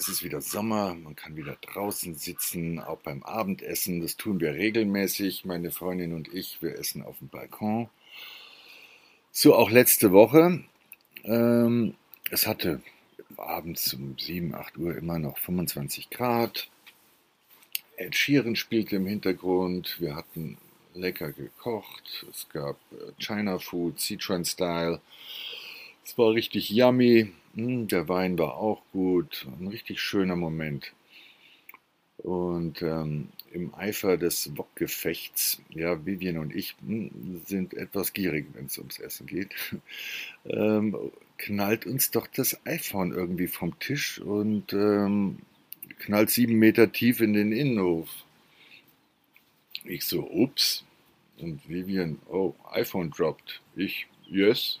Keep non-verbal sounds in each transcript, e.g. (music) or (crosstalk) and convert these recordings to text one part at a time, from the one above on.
Es ist wieder Sommer, man kann wieder draußen sitzen, auch beim Abendessen. Das tun wir regelmäßig, meine Freundin und ich. Wir essen auf dem Balkon. So auch letzte Woche. Ähm, es hatte abends um 7, 8 Uhr immer noch 25 Grad. Ed Sheeran spielte im Hintergrund. Wir hatten lecker gekocht. Es gab äh, China Food, Sichuan Style. Es war richtig yummy. Hm, der Wein war auch gut. Ein richtig schöner Moment. Und ähm, im Eifer des Wokgefechts, ja, Vivian und ich hm, sind etwas gierig, wenn es ums Essen geht, (laughs) ähm, knallt uns doch das iPhone irgendwie vom Tisch und ähm, knallt sieben Meter tief in den Innenhof. Ich so, ups. Und Vivian, oh, iPhone dropped. Ich, yes.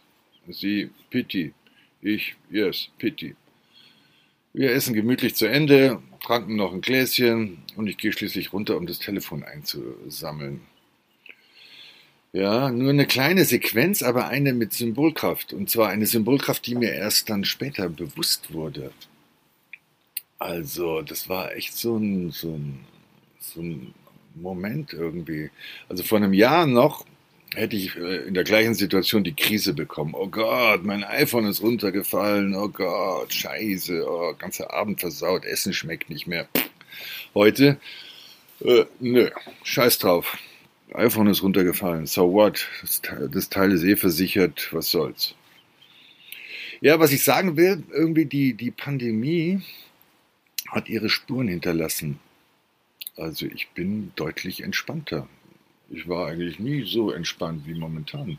Sie, pity. Ich, yes, pity. Wir essen gemütlich zu Ende, tranken noch ein Gläschen und ich gehe schließlich runter, um das Telefon einzusammeln. Ja, nur eine kleine Sequenz, aber eine mit Symbolkraft. Und zwar eine Symbolkraft, die mir erst dann später bewusst wurde. Also, das war echt so ein, so ein, so ein Moment irgendwie. Also vor einem Jahr noch hätte ich äh, in der gleichen Situation die Krise bekommen. Oh Gott, mein iPhone ist runtergefallen. Oh Gott, scheiße. Oh, ganzer Abend versaut. Essen schmeckt nicht mehr. Heute, äh, nö, scheiß drauf. iPhone ist runtergefallen. So what? Das, das Teil ist eh versichert. Was soll's? Ja, was ich sagen will, irgendwie die, die Pandemie hat ihre Spuren hinterlassen. Also ich bin deutlich entspannter ich war eigentlich nie so entspannt wie momentan.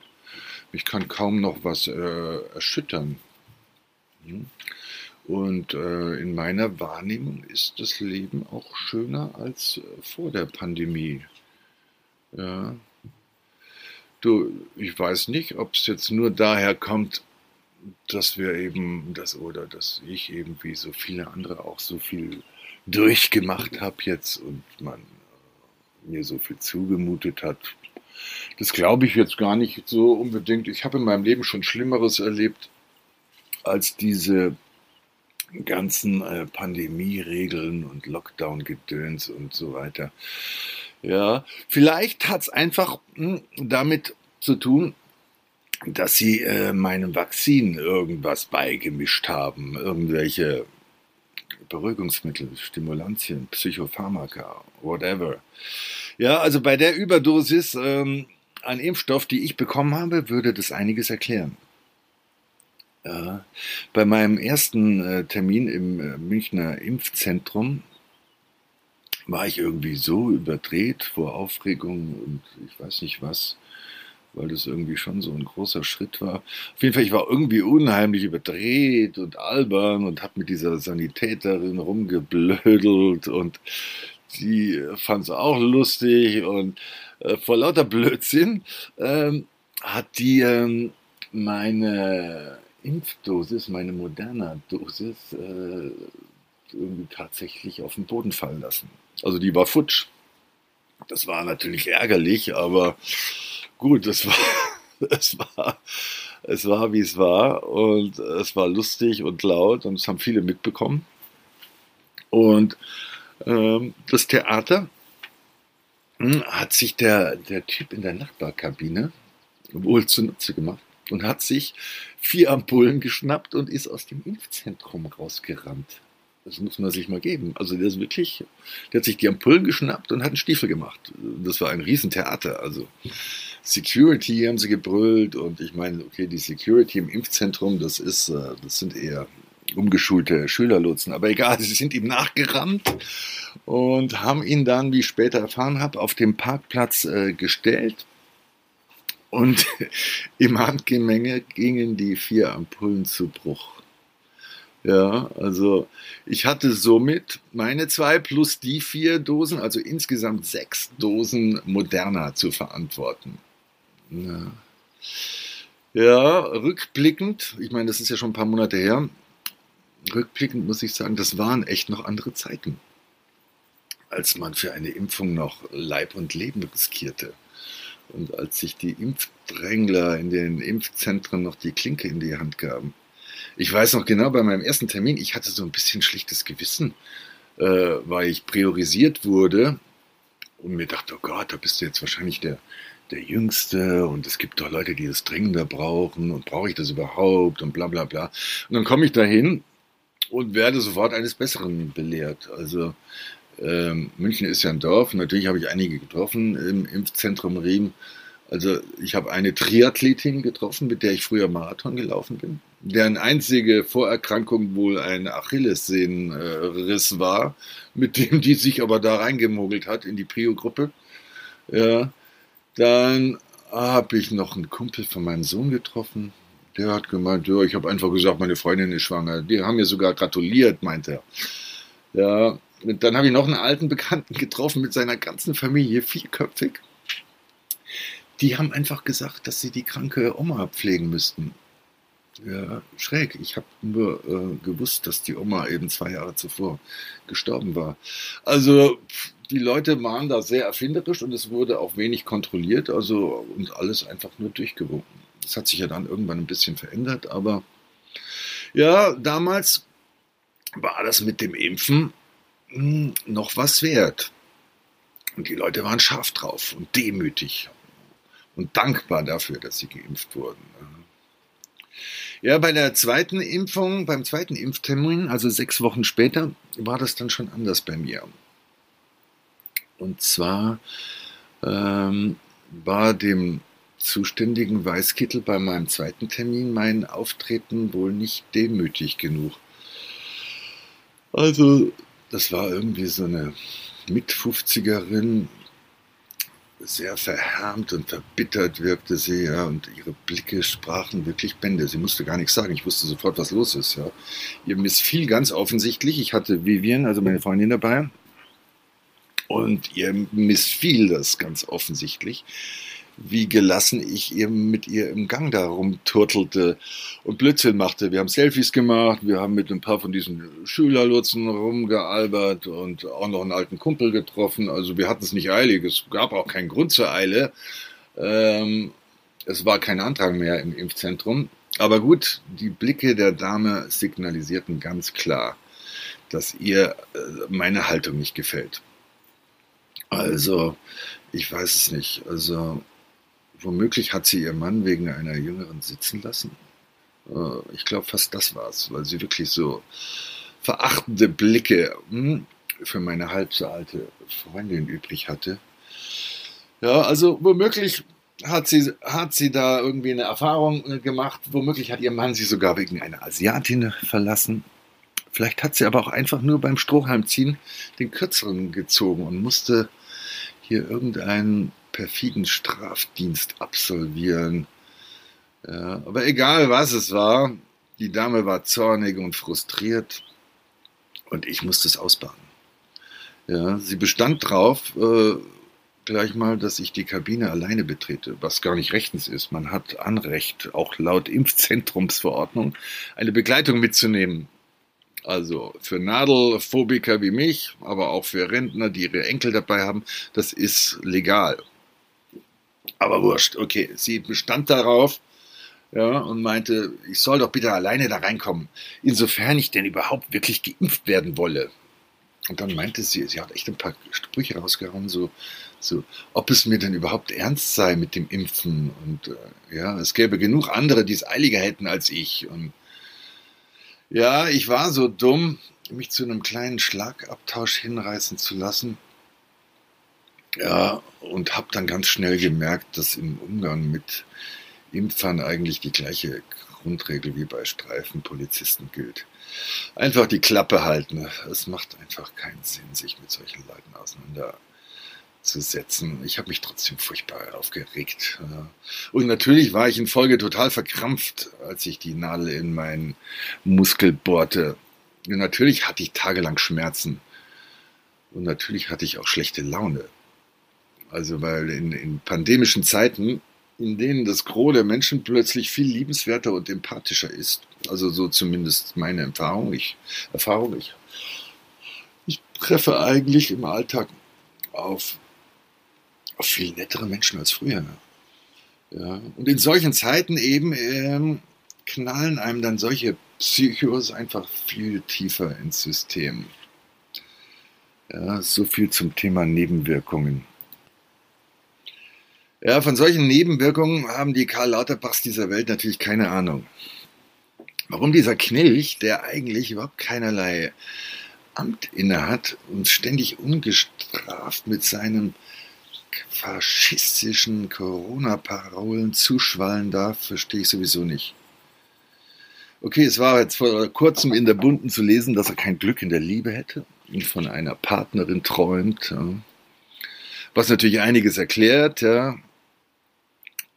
Ich kann kaum noch was äh, erschüttern. Hm? Und äh, in meiner Wahrnehmung ist das Leben auch schöner als vor der Pandemie. Ja. Du, ich weiß nicht, ob es jetzt nur daher kommt, dass wir eben das oder dass ich eben wie so viele andere auch so viel durchgemacht habe jetzt und man mir so viel zugemutet hat. Das glaube ich jetzt gar nicht so unbedingt. Ich habe in meinem Leben schon Schlimmeres erlebt als diese ganzen äh, Pandemie-Regeln und Lockdown-Gedöns und so weiter. Ja, vielleicht hat es einfach hm, damit zu tun, dass sie äh, meinem Vakzin irgendwas beigemischt haben, irgendwelche Beruhigungsmittel, Stimulantien, Psychopharmaka, whatever. Ja, also bei der Überdosis ähm, an Impfstoff, die ich bekommen habe, würde das einiges erklären. Ja, bei meinem ersten äh, Termin im äh, Münchner Impfzentrum war ich irgendwie so überdreht vor Aufregung und ich weiß nicht was weil das irgendwie schon so ein großer Schritt war. Auf jeden Fall, ich war irgendwie unheimlich überdreht und albern und habe mit dieser Sanitäterin rumgeblödelt und die fand es auch lustig und äh, vor lauter Blödsinn ähm, hat die ähm, meine Impfdosis, meine Moderna-Dosis äh, irgendwie tatsächlich auf den Boden fallen lassen. Also die war futsch. Das war natürlich ärgerlich, aber gut, es war, (laughs) es war, es war, wie es war und es war lustig und laut und es haben viele mitbekommen. Und ähm, das Theater hm, hat sich der, der Typ in der Nachbarkabine wohl zunutze gemacht und hat sich vier Ampullen geschnappt und ist aus dem Impfzentrum rausgerannt. Das muss man sich mal geben. Also der ist wirklich, der hat sich die Ampullen geschnappt und hat einen Stiefel gemacht. Das war ein Riesentheater. Also Security haben sie gebrüllt und ich meine, okay, die Security im Impfzentrum, das ist, äh, das sind eher umgeschulte Schülerlotsen, aber egal, (laughs) sie sind ihm nachgerannt und haben ihn dann, wie ich später erfahren habe, auf dem Parkplatz äh, gestellt und (laughs) im Handgemenge gingen die vier Ampullen zu Bruch. Ja, also ich hatte somit meine zwei plus die vier Dosen, also insgesamt sechs Dosen Moderna zu verantworten. Ja. ja, rückblickend, ich meine, das ist ja schon ein paar Monate her, rückblickend muss ich sagen, das waren echt noch andere Zeiten, als man für eine Impfung noch Leib und Leben riskierte. Und als sich die Impfdrängler in den Impfzentren noch die Klinke in die Hand gaben. Ich weiß noch genau, bei meinem ersten Termin, ich hatte so ein bisschen schlichtes Gewissen, äh, weil ich priorisiert wurde und mir dachte, oh Gott, da bist du jetzt wahrscheinlich der, der Jüngste und es gibt doch Leute, die das dringender brauchen und brauche ich das überhaupt und bla bla bla. Und dann komme ich dahin und werde sofort eines Besseren belehrt. Also ähm, München ist ja ein Dorf, natürlich habe ich einige getroffen im Impfzentrum Riem. Also ich habe eine Triathletin getroffen, mit der ich früher Marathon gelaufen bin deren einzige Vorerkrankung wohl ein Achillessehnenriss war, mit dem die sich aber da reingemogelt hat in die Prio-Gruppe. Ja, dann habe ich noch einen Kumpel von meinem Sohn getroffen. Der hat gemeint, ja, ich habe einfach gesagt, meine Freundin ist schwanger. Die haben mir sogar gratuliert, meint er. Ja, dann habe ich noch einen alten Bekannten getroffen mit seiner ganzen Familie, vierköpfig. Die haben einfach gesagt, dass sie die kranke Oma pflegen müssten. Ja, schräg. Ich habe nur äh, gewusst, dass die Oma eben zwei Jahre zuvor gestorben war. Also die Leute waren da sehr erfinderisch und es wurde auch wenig kontrolliert, also und alles einfach nur durchgewunken. Das hat sich ja dann irgendwann ein bisschen verändert, aber ja, damals war das mit dem Impfen hm, noch was wert. Und die Leute waren scharf drauf und demütig und dankbar dafür, dass sie geimpft wurden. Ja, bei der zweiten Impfung, beim zweiten Impftermin, also sechs Wochen später, war das dann schon anders bei mir. Und zwar ähm, war dem zuständigen Weißkittel bei meinem zweiten Termin mein Auftreten wohl nicht demütig genug. Also, das war irgendwie so eine Mit-50erin, sehr verhärmt und verbittert wirkte sie, ja, und ihre Blicke sprachen wirklich Bände. Sie musste gar nichts sagen. Ich wusste sofort, was los ist, ja. Ihr missfiel ganz offensichtlich. Ich hatte Vivian, also meine Freundin dabei, und ihr missfiel das ganz offensichtlich wie gelassen ich eben mit ihr im Gang da rumturtelte und Blödsinn machte. Wir haben Selfies gemacht, wir haben mit ein paar von diesen Schülerlotsen rumgealbert und auch noch einen alten Kumpel getroffen. Also wir hatten es nicht eilig, es gab auch keinen Grund zur Eile. Ähm, es war kein Antrag mehr im Impfzentrum. Aber gut, die Blicke der Dame signalisierten ganz klar, dass ihr äh, meine Haltung nicht gefällt. Also, ich weiß es nicht. Also, womöglich hat sie ihr Mann wegen einer Jüngeren sitzen lassen. Äh, ich glaube, fast das war's, weil sie wirklich so verachtende Blicke hm, für meine halb so alte Freundin übrig hatte. Ja, also womöglich hat sie, hat sie da irgendwie eine Erfahrung gemacht. Womöglich hat ihr Mann sie sogar wegen einer Asiatin verlassen. Vielleicht hat sie aber auch einfach nur beim Strohhalmziehen den kürzeren gezogen und musste hier irgendeinen perfiden Strafdienst absolvieren. Ja, aber egal was es war, die Dame war zornig und frustriert und ich musste es ausbaden. Ja, sie bestand drauf, äh, gleich mal, dass ich die Kabine alleine betrete, was gar nicht rechtens ist. Man hat Anrecht, auch laut Impfzentrumsverordnung, eine Begleitung mitzunehmen. Also für Nadelphobiker wie mich, aber auch für Rentner, die ihre Enkel dabei haben, das ist legal. Aber wurscht, okay. Sie bestand darauf, ja, und meinte, ich soll doch bitte alleine da reinkommen, insofern ich denn überhaupt wirklich geimpft werden wolle. Und dann meinte sie, sie hat echt ein paar Sprüche rausgehauen, so, so, ob es mir denn überhaupt ernst sei mit dem Impfen und äh, ja, es gäbe genug andere, die es eiliger hätten als ich. Und ja, ich war so dumm, mich zu einem kleinen Schlagabtausch hinreißen zu lassen. Ja, und habe dann ganz schnell gemerkt, dass im Umgang mit Impfern eigentlich die gleiche Grundregel wie bei Streifenpolizisten gilt. Einfach die Klappe halten. Es macht einfach keinen Sinn, sich mit solchen Leuten zu setzen. Ich habe mich trotzdem furchtbar aufgeregt. Und natürlich war ich in Folge total verkrampft, als ich die Nadel in meinen Muskel bohrte. Und natürlich hatte ich tagelang Schmerzen. Und natürlich hatte ich auch schlechte Laune. Also weil in, in pandemischen Zeiten, in denen das Gros der Menschen plötzlich viel liebenswerter und empathischer ist. Also so zumindest meine Erfahrung. Ich, Erfahrung. Ich, ich treffe eigentlich im Alltag auf auf viel nettere Menschen als früher. Ja, und in solchen Zeiten eben ähm, knallen einem dann solche Psychos einfach viel tiefer ins System. Ja, so viel zum Thema Nebenwirkungen. Ja, von solchen Nebenwirkungen haben die Karl Lauterbachs dieser Welt natürlich keine Ahnung. Warum dieser Knilch, der eigentlich überhaupt keinerlei Amt innehat und ständig ungestraft mit seinem faschistischen Corona-Parolen zuschwallen darf, verstehe ich sowieso nicht. Okay, es war jetzt vor kurzem in der Bunden zu lesen, dass er kein Glück in der Liebe hätte und von einer Partnerin träumt. Was natürlich einiges erklärt, ja.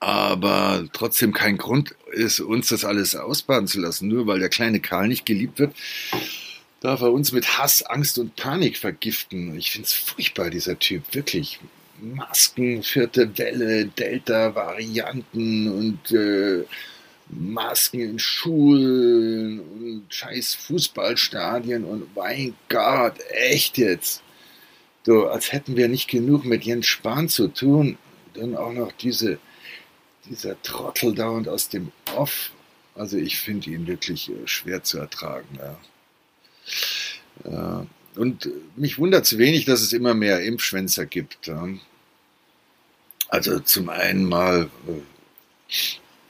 Aber trotzdem kein Grund ist, uns das alles ausbaden zu lassen. Nur weil der kleine Karl nicht geliebt wird, darf er uns mit Hass, Angst und Panik vergiften. Ich finde es furchtbar, dieser Typ, wirklich. Masken, vierte Welle, Delta-Varianten und äh, Masken in Schulen und scheiß Fußballstadien und mein Gott, echt jetzt. So, als hätten wir nicht genug mit Jens Spahn zu tun. Dann auch noch diese, dieser Trottel dauernd aus dem Off. Also ich finde ihn wirklich äh, schwer zu ertragen. Ja. ja. Und mich wundert es wenig, dass es immer mehr Impfschwänzer gibt. Also zum einen mal,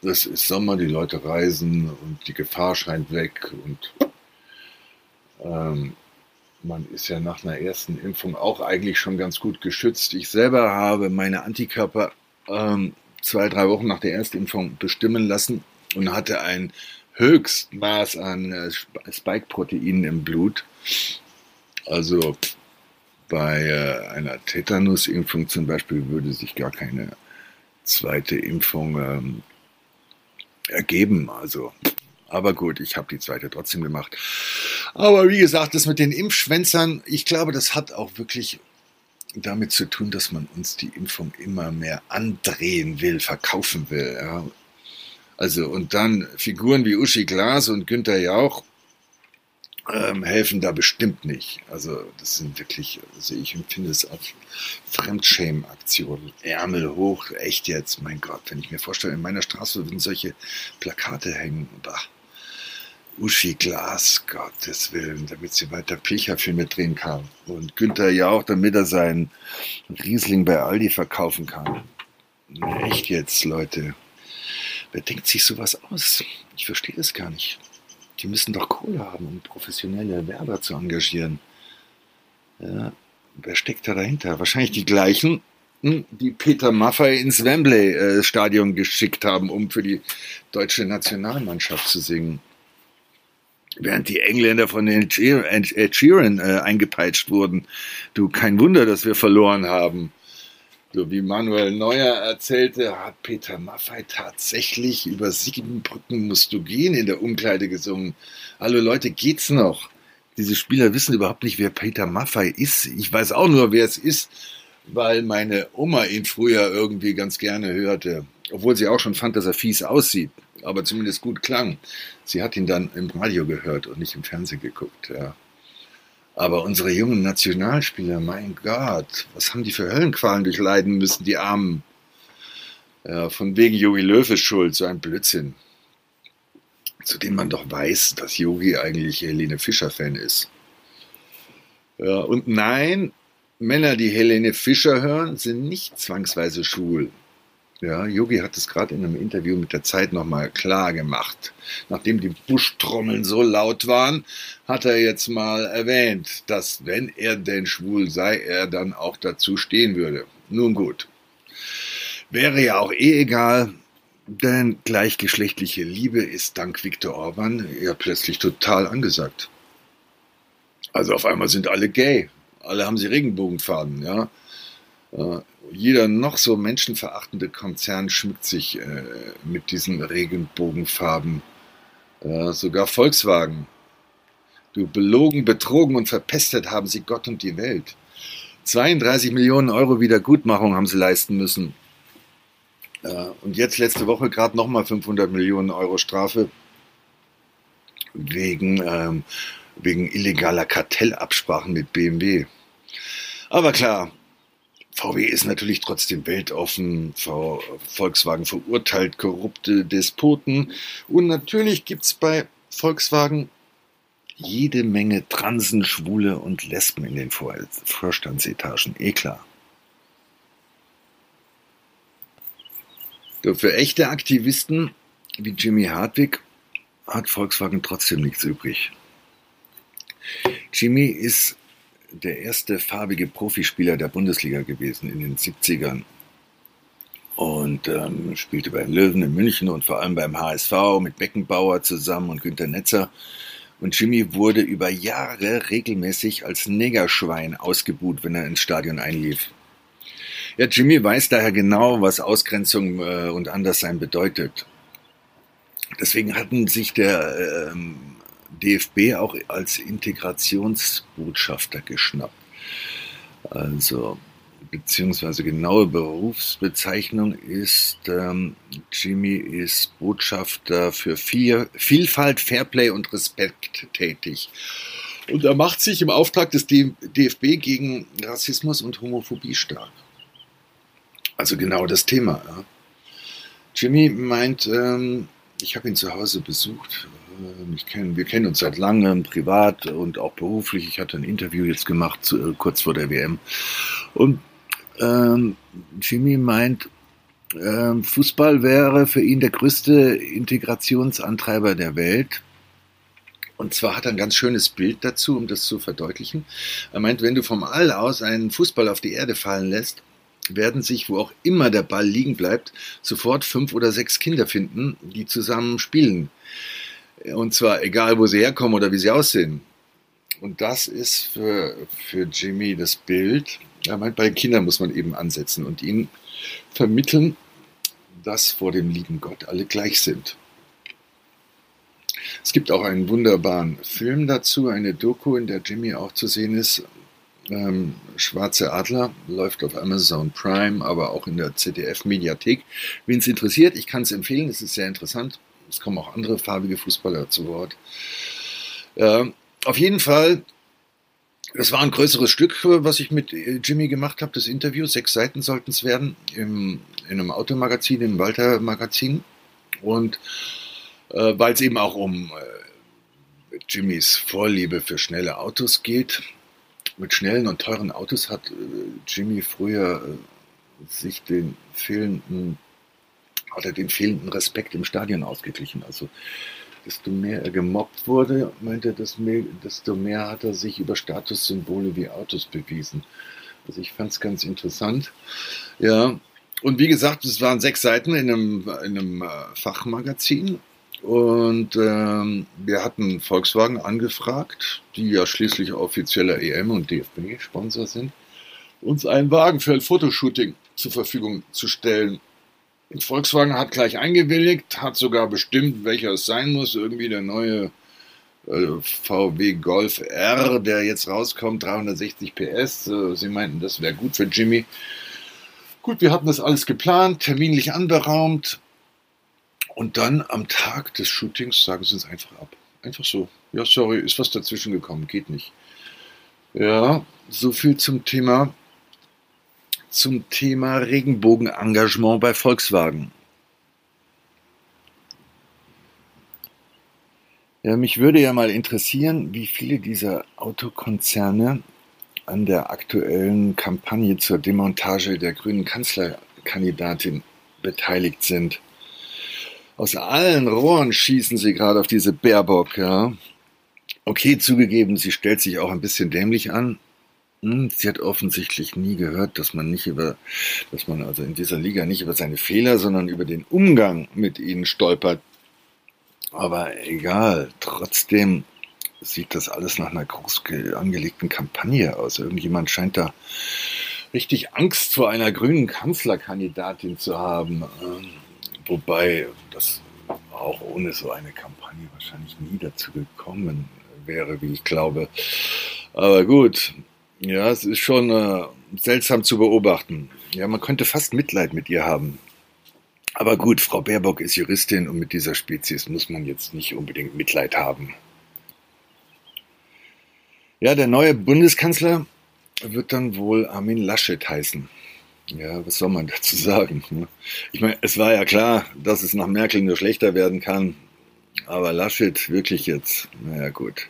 das ist Sommer, die Leute reisen und die Gefahr scheint weg und ähm, man ist ja nach einer ersten Impfung auch eigentlich schon ganz gut geschützt. Ich selber habe meine Antikörper ähm, zwei, drei Wochen nach der Erstimpfung bestimmen lassen und hatte ein Höchstmaß an äh, Spike-Proteinen im Blut. Also bei äh, einer Tetanusimpfung zum Beispiel würde sich gar keine zweite Impfung ähm, ergeben. Also, aber gut, ich habe die zweite trotzdem gemacht. Aber wie gesagt, das mit den Impfschwänzern, ich glaube, das hat auch wirklich damit zu tun, dass man uns die Impfung immer mehr andrehen will, verkaufen will. Ja. Also und dann Figuren wie Uschi Glas und Günther Jauch ähm, helfen da bestimmt nicht. Also das sind wirklich, also ich empfinde es als Fremdschämen-Aktionen. Ärmel hoch, echt jetzt, mein Gott, wenn ich mir vorstelle, in meiner Straße würden solche Plakate hängen. Bah. Uschi Glas, Gottes Willen, damit sie weiter Pilcherfilme drehen kann. Und Günther Jauch, damit er seinen Riesling bei Aldi verkaufen kann. Echt jetzt, Leute. Wer denkt sich sowas aus? Ich verstehe das gar nicht. Die müssen doch Kohle haben, um professionelle Werber zu engagieren. Ja, wer steckt da dahinter? Wahrscheinlich die gleichen, hm, die Peter Maffay ins Wembley-Stadion geschickt haben, um für die deutsche Nationalmannschaft zu singen. Während die Engländer von Ed Sheeran äh, eingepeitscht wurden. Du, kein Wunder, dass wir verloren haben. So wie Manuel Neuer erzählte, hat Peter Maffei tatsächlich über sieben Brücken musst du gehen in der Umkleide gesungen. Hallo Leute, geht's noch? Diese Spieler wissen überhaupt nicht, wer Peter Maffei ist. Ich weiß auch nur, wer es ist, weil meine Oma ihn früher irgendwie ganz gerne hörte. Obwohl sie auch schon fand, dass er fies aussieht, aber zumindest gut klang. Sie hat ihn dann im Radio gehört und nicht im Fernsehen geguckt. Ja. Aber unsere jungen Nationalspieler, mein Gott, was haben die für Höllenqualen durchleiden müssen, die Armen. Ja, von wegen Yogi Löw ist schuld, so ein Blödsinn. Zu dem man doch weiß, dass Yogi eigentlich Helene Fischer-Fan ist. Ja, und nein, Männer, die Helene Fischer hören, sind nicht zwangsweise schwul. Ja, Yogi hat es gerade in einem Interview mit der Zeit nochmal klar gemacht. Nachdem die Buschtrommeln so laut waren, hat er jetzt mal erwähnt, dass wenn er denn schwul sei, er dann auch dazu stehen würde. Nun gut. Wäre ja auch eh egal, denn gleichgeschlechtliche Liebe ist dank Viktor Orban ja plötzlich total angesagt. Also auf einmal sind alle gay. Alle haben sie Regenbogenfarben, ja. Jeder noch so menschenverachtende Konzern schmückt sich äh, mit diesen Regenbogenfarben. Äh, sogar Volkswagen. Du belogen, betrogen und verpestet haben sie Gott und die Welt. 32 Millionen Euro Wiedergutmachung haben sie leisten müssen. Äh, und jetzt letzte Woche gerade nochmal 500 Millionen Euro Strafe wegen, ähm, wegen illegaler Kartellabsprachen mit BMW. Aber klar, VW ist natürlich trotzdem weltoffen, Volkswagen verurteilt korrupte Despoten und natürlich gibt es bei Volkswagen jede Menge Transen, Schwule und Lesben in den Vorstandsetagen, eh klar. Für echte Aktivisten wie Jimmy Hartwig hat Volkswagen trotzdem nichts übrig. Jimmy ist der erste farbige Profispieler der Bundesliga gewesen in den 70ern und ähm, spielte bei Löwen in München und vor allem beim HSV mit Beckenbauer zusammen und Günter Netzer. Und Jimmy wurde über Jahre regelmäßig als Negerschwein ausgebuht, wenn er ins Stadion einlief. Ja, Jimmy weiß daher genau, was Ausgrenzung äh, und Anderssein bedeutet. Deswegen hatten sich der ähm, DFB auch als Integrationsbotschafter geschnappt. Also, beziehungsweise genaue Berufsbezeichnung ist, ähm, Jimmy ist Botschafter für Vier, Vielfalt, Fairplay und Respekt tätig. Und er macht sich im Auftrag des DFB gegen Rassismus und Homophobie stark. Also genau das Thema. Ja. Jimmy meint, ähm, ich habe ihn zu Hause besucht. Ähm, ich kenn, wir kennen uns seit langem, privat und auch beruflich. Ich hatte ein Interview jetzt gemacht, zu, äh, kurz vor der WM. Und ähm, Jimmy meint, äh, Fußball wäre für ihn der größte Integrationsantreiber der Welt. Und zwar hat er ein ganz schönes Bild dazu, um das zu verdeutlichen. Er meint, wenn du vom All aus einen Fußball auf die Erde fallen lässt, werden sich, wo auch immer der Ball liegen bleibt, sofort fünf oder sechs Kinder finden, die zusammen spielen. Und zwar egal, wo sie herkommen oder wie sie aussehen. Und das ist für, für Jimmy das Bild. Er meint, bei Kindern muss man eben ansetzen und ihnen vermitteln, dass vor dem lieben Gott alle gleich sind. Es gibt auch einen wunderbaren Film dazu, eine Doku, in der Jimmy auch zu sehen ist. Ähm, Schwarze Adler läuft auf Amazon Prime, aber auch in der ZDF-Mediathek. Wen es interessiert, ich kann es empfehlen, es ist sehr interessant. Es kommen auch andere farbige Fußballer zu Wort. Äh, auf jeden Fall, das war ein größeres Stück, was ich mit äh, Jimmy gemacht habe, das Interview. Sechs Seiten sollten es werden, im, in einem Automagazin, im Walter Magazin. Und äh, weil es eben auch um äh, Jimmys Vorliebe für schnelle Autos geht, mit schnellen und teuren Autos hat äh, Jimmy früher äh, sich den fehlenden, hat er den fehlenden Respekt im Stadion ausgeglichen. Also desto mehr er gemobbt wurde, meinte er, desto mehr hat er sich über Statussymbole wie Autos bewiesen. Also ich fand es ganz interessant. Ja, und wie gesagt, es waren sechs Seiten in einem, in einem äh, Fachmagazin und ähm, wir hatten Volkswagen angefragt, die ja schließlich offizieller EM und DFB-Sponsor sind, uns einen Wagen für ein Fotoshooting zur Verfügung zu stellen. Volkswagen hat gleich eingewilligt, hat sogar bestimmt, welcher es sein muss. Irgendwie der neue äh, VW Golf R, der jetzt rauskommt, 360 PS. Äh, sie meinten, das wäre gut für Jimmy. Gut, wir hatten das alles geplant, terminlich anberaumt. Und dann am Tag des Shootings sagen sie uns einfach ab. Einfach so. Ja, sorry, ist was dazwischen gekommen, geht nicht. Ja, so viel zum Thema zum Thema Regenbogenengagement bei Volkswagen. Ja, mich würde ja mal interessieren, wie viele dieser Autokonzerne an der aktuellen Kampagne zur Demontage der grünen Kanzlerkandidatin beteiligt sind aus allen Rohren schießen sie gerade auf diese Baerbock, ja. Okay, zugegeben, sie stellt sich auch ein bisschen dämlich an. Hm, sie hat offensichtlich nie gehört, dass man nicht über, dass man also in dieser Liga nicht über seine Fehler, sondern über den Umgang mit ihnen stolpert. Aber egal, trotzdem sieht das alles nach einer groß angelegten Kampagne aus. Irgendjemand scheint da richtig Angst vor einer grünen Kanzlerkandidatin zu haben. Ähm, wobei das auch ohne so eine Kampagne wahrscheinlich nie dazu gekommen wäre, wie ich glaube. Aber gut, ja, es ist schon äh, seltsam zu beobachten. Ja, man könnte fast Mitleid mit ihr haben. Aber gut, Frau Baerbock ist Juristin und mit dieser Spezies muss man jetzt nicht unbedingt Mitleid haben. Ja, der neue Bundeskanzler wird dann wohl Armin Laschet heißen. Ja, was soll man dazu sagen? Ne? Ich meine, es war ja klar, dass es nach Merkel nur schlechter werden kann. Aber Laschet wirklich jetzt, naja gut.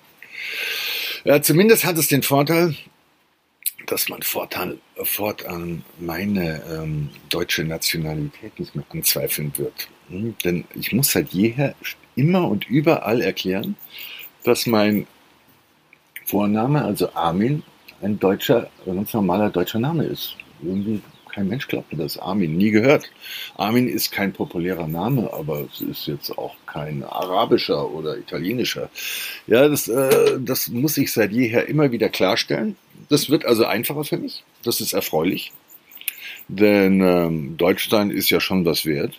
Ja, zumindest hat es den Vorteil, dass man fortan, fortan meine ähm, deutsche Nationalität nicht mehr anzweifeln wird. Hm? Denn ich muss seit jeher immer und überall erklären, dass mein Vorname, also Armin, ein deutscher, ganz normaler deutscher Name ist. Irgendwie kein Mensch glaubte das. Armin, nie gehört. Armin ist kein populärer Name, aber es ist jetzt auch kein arabischer oder italienischer. Ja, das, äh, das muss ich seit jeher immer wieder klarstellen. Das wird also einfacher für mich. Das ist erfreulich. Denn ähm, Deutschland ist ja schon was wert.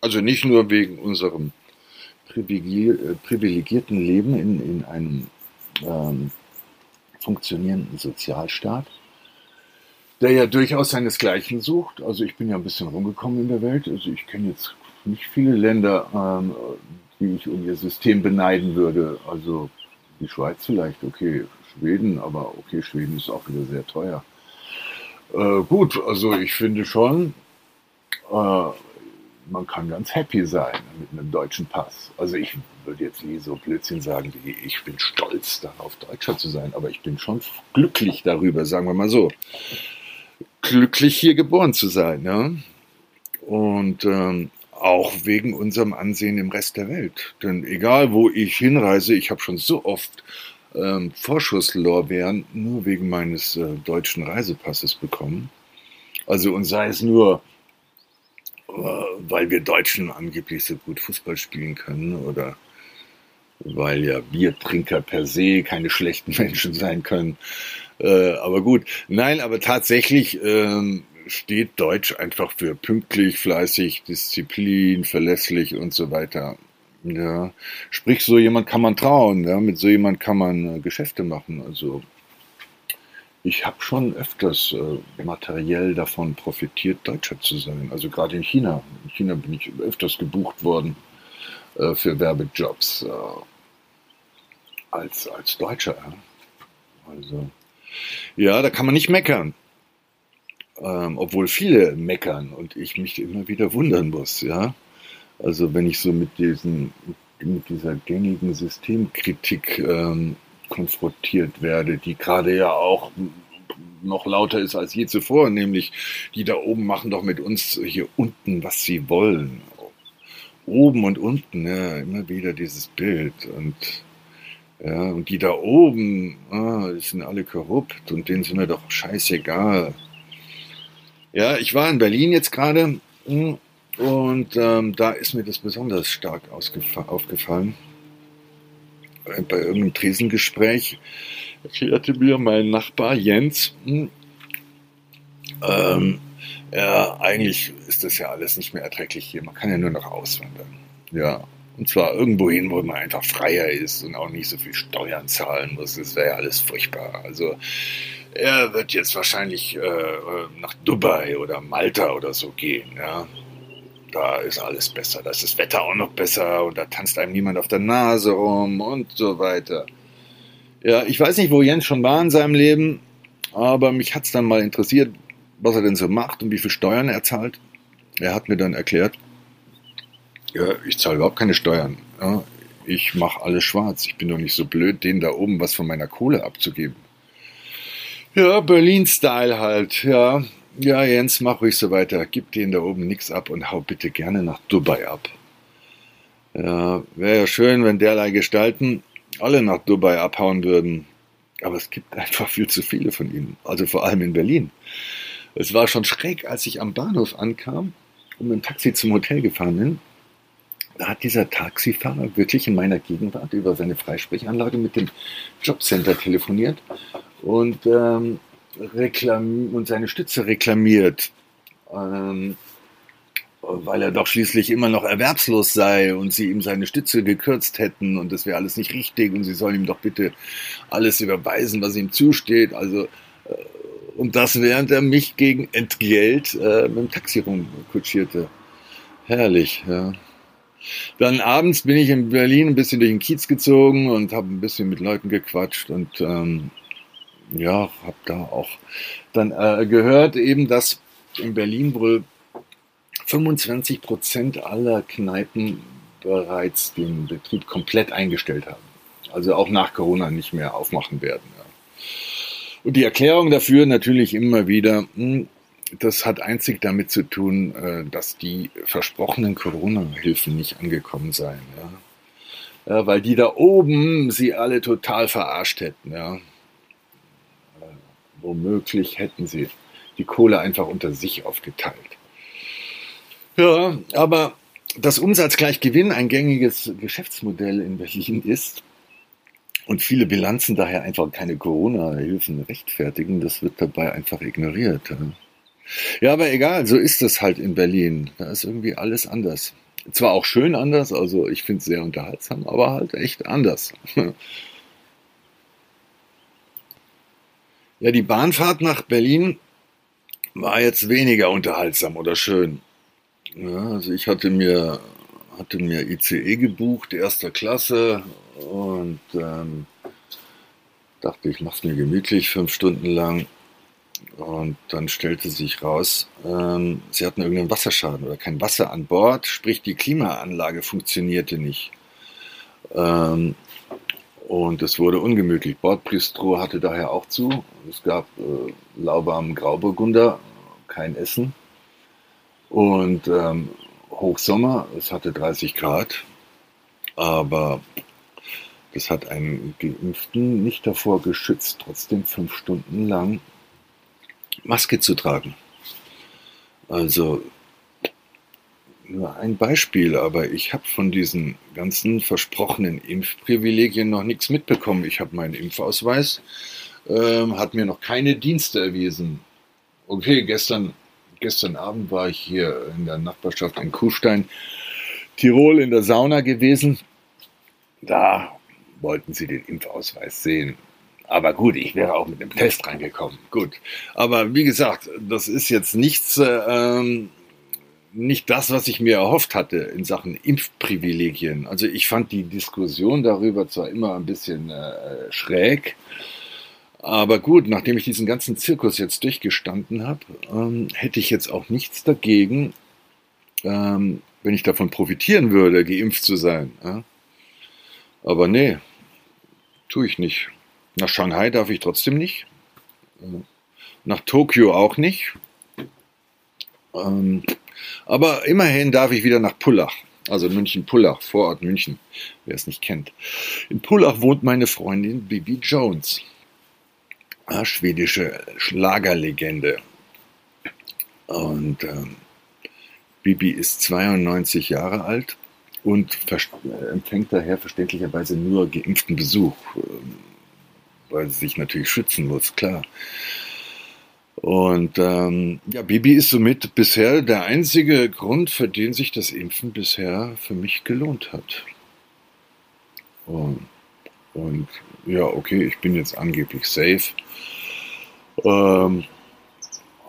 Also nicht nur wegen unserem äh, privilegierten Leben in, in einem ähm, funktionierenden Sozialstaat, der ja durchaus seinesgleichen sucht. Also ich bin ja ein bisschen rumgekommen in der Welt. Also ich kenne jetzt nicht viele Länder, ähm, die ich um ihr System beneiden würde. Also die Schweiz vielleicht, okay, Schweden, aber okay, Schweden ist auch wieder sehr teuer. Äh, gut, also ich finde schon, äh, man kann ganz happy sein mit einem deutschen Pass. Also ich würde jetzt nie so Blödsinn sagen, wie ich bin stolz darauf, Deutscher zu sein, aber ich bin schon glücklich darüber, sagen wir mal so. Glücklich hier geboren zu sein. Ja? Und ähm, auch wegen unserem Ansehen im Rest der Welt. Denn egal, wo ich hinreise, ich habe schon so oft ähm, Vorschusslorbeeren nur wegen meines äh, deutschen Reisepasses bekommen. Also und sei es nur äh, weil wir Deutschen angeblich so gut Fußball spielen können oder weil ja Biertrinker per se keine schlechten (laughs) Menschen sein können. Äh, aber gut, nein, aber tatsächlich ähm, steht Deutsch einfach für pünktlich, fleißig, Disziplin, verlässlich und so weiter. Ja, sprich, so jemand kann man trauen, ja, mit so jemand kann man äh, Geschäfte machen. Also ich habe schon öfters äh, materiell davon profitiert, Deutscher zu sein. Also gerade in China. In China bin ich öfters gebucht worden äh, für Werbejobs äh, als, als Deutscher. Also ja, da kann man nicht meckern. Ähm, obwohl viele meckern und ich mich immer wieder wundern muss, ja. Also wenn ich so mit diesen, mit dieser gängigen Systemkritik ähm, konfrontiert werde, die gerade ja auch noch lauter ist als je zuvor, nämlich die da oben machen doch mit uns hier unten, was sie wollen. Oben und unten, ja, immer wieder dieses Bild und ja, und die da oben, ah, die sind alle korrupt und denen sind wir doch scheißegal. Ja, ich war in Berlin jetzt gerade hm, und ähm, da ist mir das besonders stark aufgefallen bei irgendeinem Tresengespräch erklärte mir mein Nachbar Jens, hm, ähm, ja, eigentlich ist das ja alles nicht mehr erträglich hier. Man kann ja nur noch auswandern. Ja. Und zwar irgendwo hin, wo man einfach freier ist und auch nicht so viel Steuern zahlen muss. Das wäre ja alles furchtbar. Also er wird jetzt wahrscheinlich äh, nach Dubai oder Malta oder so gehen. Ja da ist alles besser, da ist das Wetter auch noch besser und da tanzt einem niemand auf der Nase rum und so weiter. Ja, ich weiß nicht, wo Jens schon war in seinem Leben, aber mich hat es dann mal interessiert, was er denn so macht und wie viel Steuern er zahlt. Er hat mir dann erklärt, ja, ich zahle überhaupt keine Steuern. Ja, ich mache alles schwarz. Ich bin doch nicht so blöd, denen da oben was von meiner Kohle abzugeben. Ja, Berlin-Style halt, ja. Ja, Jens, mach ruhig so weiter. Gib denen da oben nichts ab und hau bitte gerne nach Dubai ab. Ja, wäre ja schön, wenn derlei Gestalten alle nach Dubai abhauen würden. Aber es gibt einfach viel zu viele von ihnen. Also vor allem in Berlin. Es war schon schräg, als ich am Bahnhof ankam und mit dem Taxi zum Hotel gefahren bin. Da hat dieser Taxifahrer wirklich in meiner Gegenwart über seine Freisprechanlage mit dem Jobcenter telefoniert. Und ähm, reklam und seine Stütze reklamiert. Ähm, weil er doch schließlich immer noch erwerbslos sei und sie ihm seine Stütze gekürzt hätten und das wäre alles nicht richtig und sie sollen ihm doch bitte alles überweisen, was ihm zusteht. Also äh, und das während er mich gegen Entgelt äh, mit dem Taxi rumkutschierte. Herrlich, ja. Dann abends bin ich in Berlin ein bisschen durch den Kiez gezogen und habe ein bisschen mit Leuten gequatscht und ähm, ja, habe da auch dann äh, gehört eben, dass in Berlin wohl 25 Prozent aller Kneipen bereits den Betrieb komplett eingestellt haben. Also auch nach Corona nicht mehr aufmachen werden. Ja. Und die Erklärung dafür natürlich immer wieder, hm, das hat einzig damit zu tun, äh, dass die versprochenen Corona-Hilfen nicht angekommen seien. Ja. ja. weil die da oben sie alle total verarscht hätten. Ja. Äh, womöglich hätten sie die Kohle einfach unter sich aufgeteilt. Ja, aber dass Umsatz gleich Gewinn ein gängiges Geschäftsmodell in Berlin ist und viele Bilanzen daher einfach keine Corona-Hilfen rechtfertigen, das wird dabei einfach ignoriert. Ja, aber egal, so ist es halt in Berlin. Da ist irgendwie alles anders. Zwar auch schön anders, also ich finde es sehr unterhaltsam, aber halt echt anders. (laughs) Ja, die Bahnfahrt nach Berlin war jetzt weniger unterhaltsam oder schön. Ja, also ich hatte mir, hatte mir ICE gebucht, erster Klasse und ähm, dachte, ich mache es mir gemütlich, fünf Stunden lang. Und dann stellte sich raus, ähm, sie hatten irgendeinen Wasserschaden oder kein Wasser an Bord, sprich die Klimaanlage funktionierte nicht. Ähm, und es wurde ungemütlich. Bordbistro hatte daher auch zu. Es gab äh, lauwarmen Grauburgunder, kein Essen. Und ähm, Hochsommer, es hatte 30 Grad, aber das hat einen Geimpften nicht davor geschützt, trotzdem fünf Stunden lang Maske zu tragen. Also nur ein Beispiel, aber ich habe von diesen ganzen versprochenen Impfprivilegien noch nichts mitbekommen. Ich habe meinen Impfausweis, äh, hat mir noch keine Dienste erwiesen. Okay, gestern gestern Abend war ich hier in der Nachbarschaft in Kuhstein, Tirol in der Sauna gewesen. Da wollten sie den Impfausweis sehen. Aber gut, ich wäre auch mit einem Test reingekommen. Gut. Aber wie gesagt, das ist jetzt nichts, ähm, nicht das, was ich mir erhofft hatte in Sachen Impfprivilegien. Also ich fand die Diskussion darüber zwar immer ein bisschen äh, schräg, aber gut, nachdem ich diesen ganzen Zirkus jetzt durchgestanden habe, ähm, hätte ich jetzt auch nichts dagegen, ähm, wenn ich davon profitieren würde, geimpft zu sein. Ja? Aber nee, tue ich nicht. Nach Shanghai darf ich trotzdem nicht. Nach Tokio auch nicht. Ähm, aber immerhin darf ich wieder nach Pullach. Also München-Pullach, Vorort München, wer es nicht kennt. In Pullach wohnt meine Freundin Bibi Jones schwedische Schlagerlegende. Und ähm, Bibi ist 92 Jahre alt und empfängt daher verständlicherweise nur geimpften Besuch, ähm, weil sie sich natürlich schützen muss, klar. Und ähm, ja, Bibi ist somit bisher der einzige Grund, für den sich das Impfen bisher für mich gelohnt hat. Und, und ja, okay, ich bin jetzt angeblich safe. Ähm,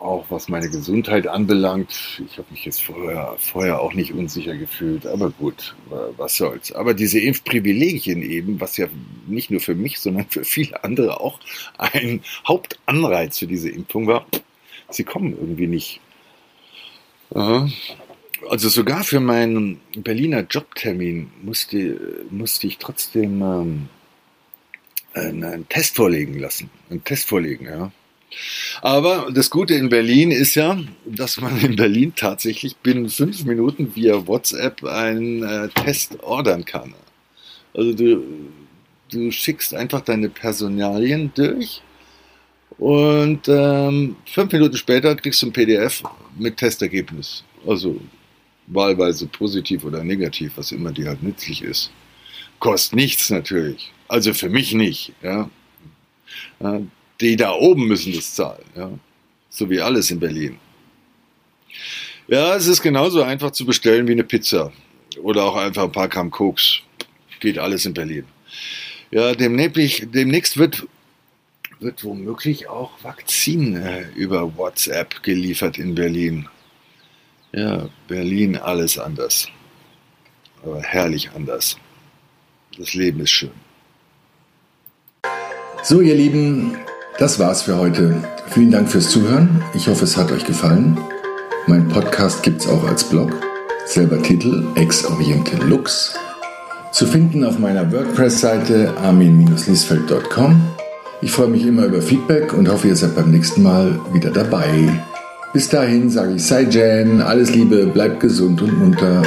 auch was meine Gesundheit anbelangt, ich habe mich jetzt vorher, vorher auch nicht unsicher gefühlt, aber gut, was soll's. Aber diese Impfprivilegien eben, was ja nicht nur für mich, sondern für viele andere auch ein Hauptanreiz für diese Impfung war, sie kommen irgendwie nicht. Also sogar für meinen Berliner Jobtermin musste, musste ich trotzdem ähm, einen Test vorlegen lassen. Einen Test vorlegen, ja. Aber das Gute in Berlin ist ja, dass man in Berlin tatsächlich binnen fünf Minuten via WhatsApp einen äh, Test ordern kann. Also du, du schickst einfach deine Personalien durch und ähm, fünf Minuten später kriegst du ein PDF mit Testergebnis. Also wahlweise positiv oder negativ, was immer dir halt nützlich ist. Kostet nichts natürlich. Also für mich nicht. Ja. Die da oben müssen das zahlen. Ja? So wie alles in Berlin. Ja, es ist genauso einfach zu bestellen wie eine Pizza. Oder auch einfach ein paar Gramm Koks. Geht alles in Berlin. Ja, demnächst, wird, wird womöglich auch Vakzin äh, über WhatsApp geliefert in Berlin. Ja, Berlin alles anders. Aber herrlich anders. Das Leben ist schön. So, ihr Lieben, das war's für heute. Vielen Dank fürs Zuhören. Ich hoffe, es hat euch gefallen. Mein Podcast gibt's auch als Blog. Selber Titel Ex Oriente Lux. Zu finden auf meiner WordPress-Seite armin-liesfeld.com. Ich freue mich immer über Feedback und hoffe, ihr seid beim nächsten Mal wieder dabei. Bis dahin sage ich Sei Jen, alles Liebe, bleibt gesund und munter.